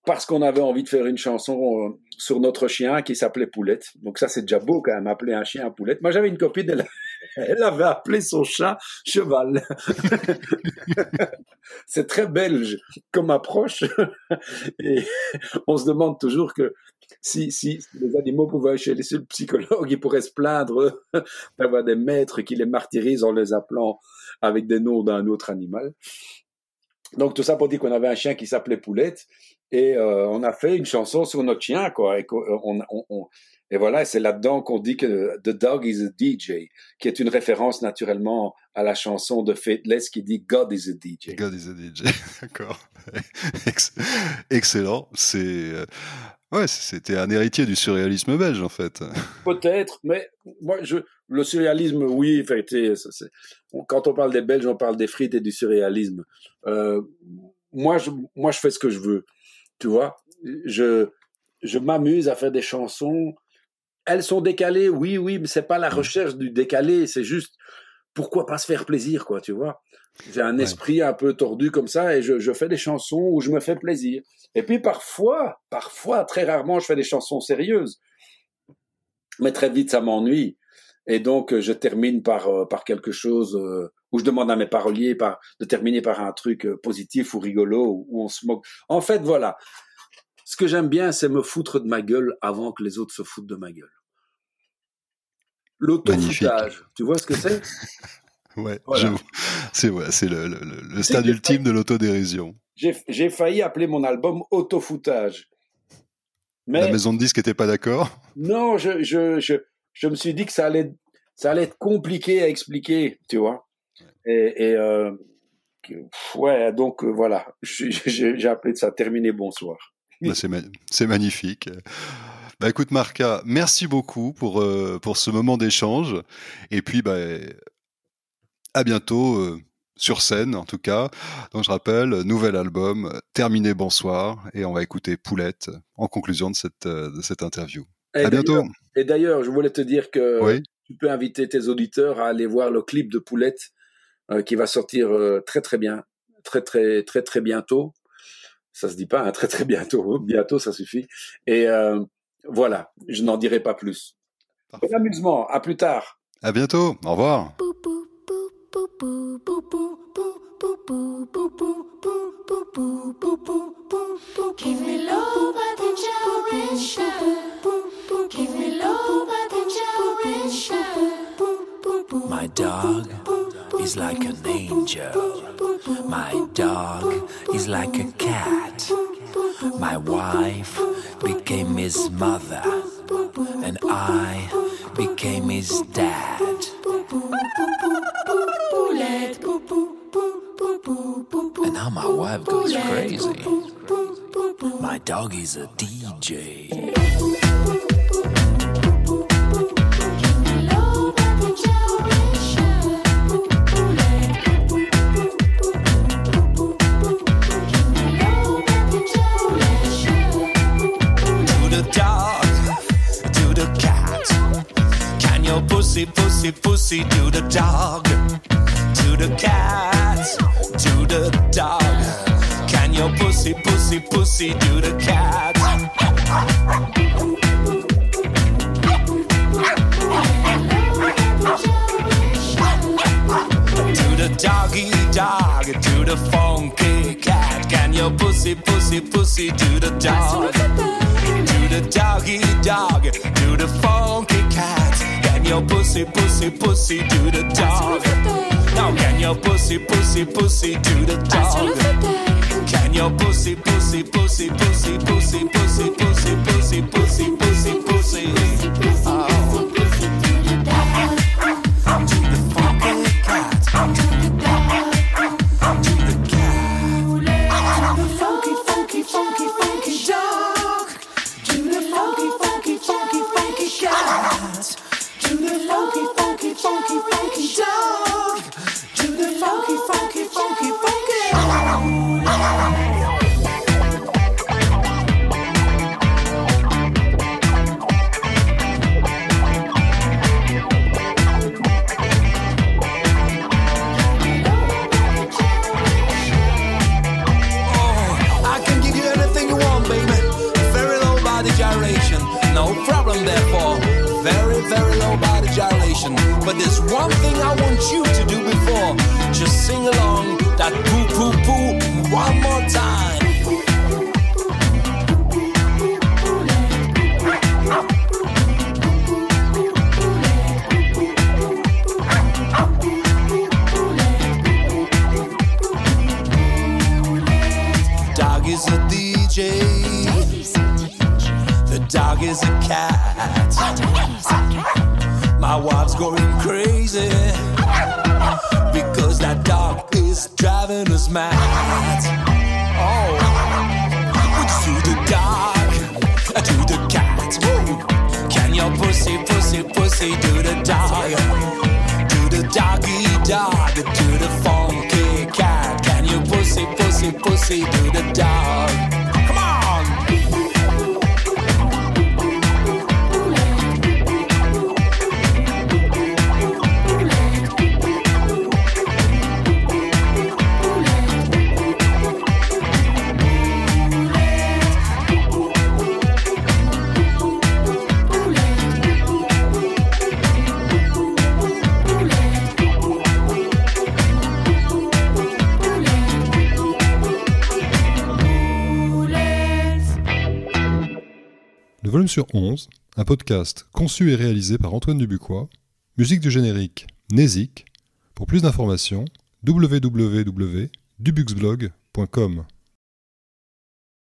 Speaker 2: Parce qu'on avait envie de faire une chanson euh, sur notre chien qui s'appelait Poulette. Donc ça, c'est déjà beau quand même, appeler un chien Poulette. Moi, j'avais une copine, elle, [LAUGHS] elle avait appelé son chat Cheval. [LAUGHS] c'est très belge comme approche. [LAUGHS] Et on se demande toujours que si, si les animaux pouvaient chez les psychologues, ils pourraient se plaindre d'avoir des maîtres qui les martyrisent en les appelant avec des noms d'un autre animal. Donc tout ça pour dire qu'on avait un chien qui s'appelait Poulette et euh, on a fait une chanson sur notre chien quoi. Et, on, on, et voilà, c'est là-dedans qu'on dit que The Dog is a DJ, qui est une référence naturellement à la chanson de Faithless qui dit God is a DJ.
Speaker 3: God is a DJ, [LAUGHS] d'accord. Excellent. C'est euh, ouais, c'était un héritier du surréalisme belge en fait.
Speaker 2: Peut-être, mais moi je le surréalisme, oui, vérité. Quand on parle des Belges, on parle des frites et du surréalisme. Euh, moi, je, moi, je fais ce que je veux. Tu vois, je, je m'amuse à faire des chansons. Elles sont décalées, oui, oui, mais c'est pas la recherche du décalé, c'est juste pourquoi pas se faire plaisir, quoi, tu vois. J'ai un esprit un peu tordu comme ça et je, je, fais des chansons où je me fais plaisir. Et puis parfois, parfois, très rarement, je fais des chansons sérieuses. Mais très vite, ça m'ennuie. Et donc, je termine par, euh, par quelque chose euh, où je demande à mes paroliers par, de terminer par un truc euh, positif ou rigolo, où on se moque. En fait, voilà. Ce que j'aime bien, c'est me foutre de ma gueule avant que les autres se foutent de ma gueule. L'autofoutage. Tu vois ce que c'est? [LAUGHS]
Speaker 3: Ouais, c'est ouais, le, le, le stade ultime de l'autodérision.
Speaker 2: J'ai failli appeler mon album Autofoutage.
Speaker 3: Mais, La maison de disques n'était pas d'accord?
Speaker 2: Non, je, je, je, je, me suis dit que ça allait, ça allait être compliqué à expliquer, tu vois. Et, et euh, ouais, donc euh, voilà, [LAUGHS] j'ai appelé ça terminé bonsoir.
Speaker 3: Bah, c'est magnifique. Bah écoute Marca, merci beaucoup pour, euh, pour ce moment d'échange. Et puis bah, à bientôt euh, sur scène en tout cas. Donc je rappelle, nouvel album, terminé bonsoir. Et on va écouter Poulette en conclusion de cette, de cette interview.
Speaker 2: Et
Speaker 3: à bientôt.
Speaker 2: Et d'ailleurs, je voulais te dire que tu peux inviter tes auditeurs à aller voir le clip de Poulette qui va sortir euh, très très bien, très très très très bientôt. Ça se dit pas, hein, très très bientôt. [LAUGHS] Bientôt, ça suffit. Et euh, voilà, je n'en dirai pas plus. Bon amusement. À plus tard.
Speaker 3: À bientôt. Au revoir. Give me love, Give me love, My dog is like an angel. My dog is like a cat. My wife became his mother, and I became his dad. And now my wife goes crazy. My dog is a DJ. Pussy, pussy, pussy to the dog, to the cat, to the dog. Can your pussy, pussy, pussy do the cat? To the doggy dog, to the funky cat. Can your pussy, pussy, pussy do the dog? To the doggy dog, to the funky cat your pussy, pussy, pussy do the dog? Now can your pussy, pussy, pussy do the dog? Can your pussy, pussy, pussy, pussy, pussy, pussy, pussy, pussy, pussy, pussy, pussy,
Speaker 1: sur 11, un podcast conçu et réalisé par Antoine Dubuquois, musique du générique Nésic. Pour plus d'informations, www.dubuxblog.com.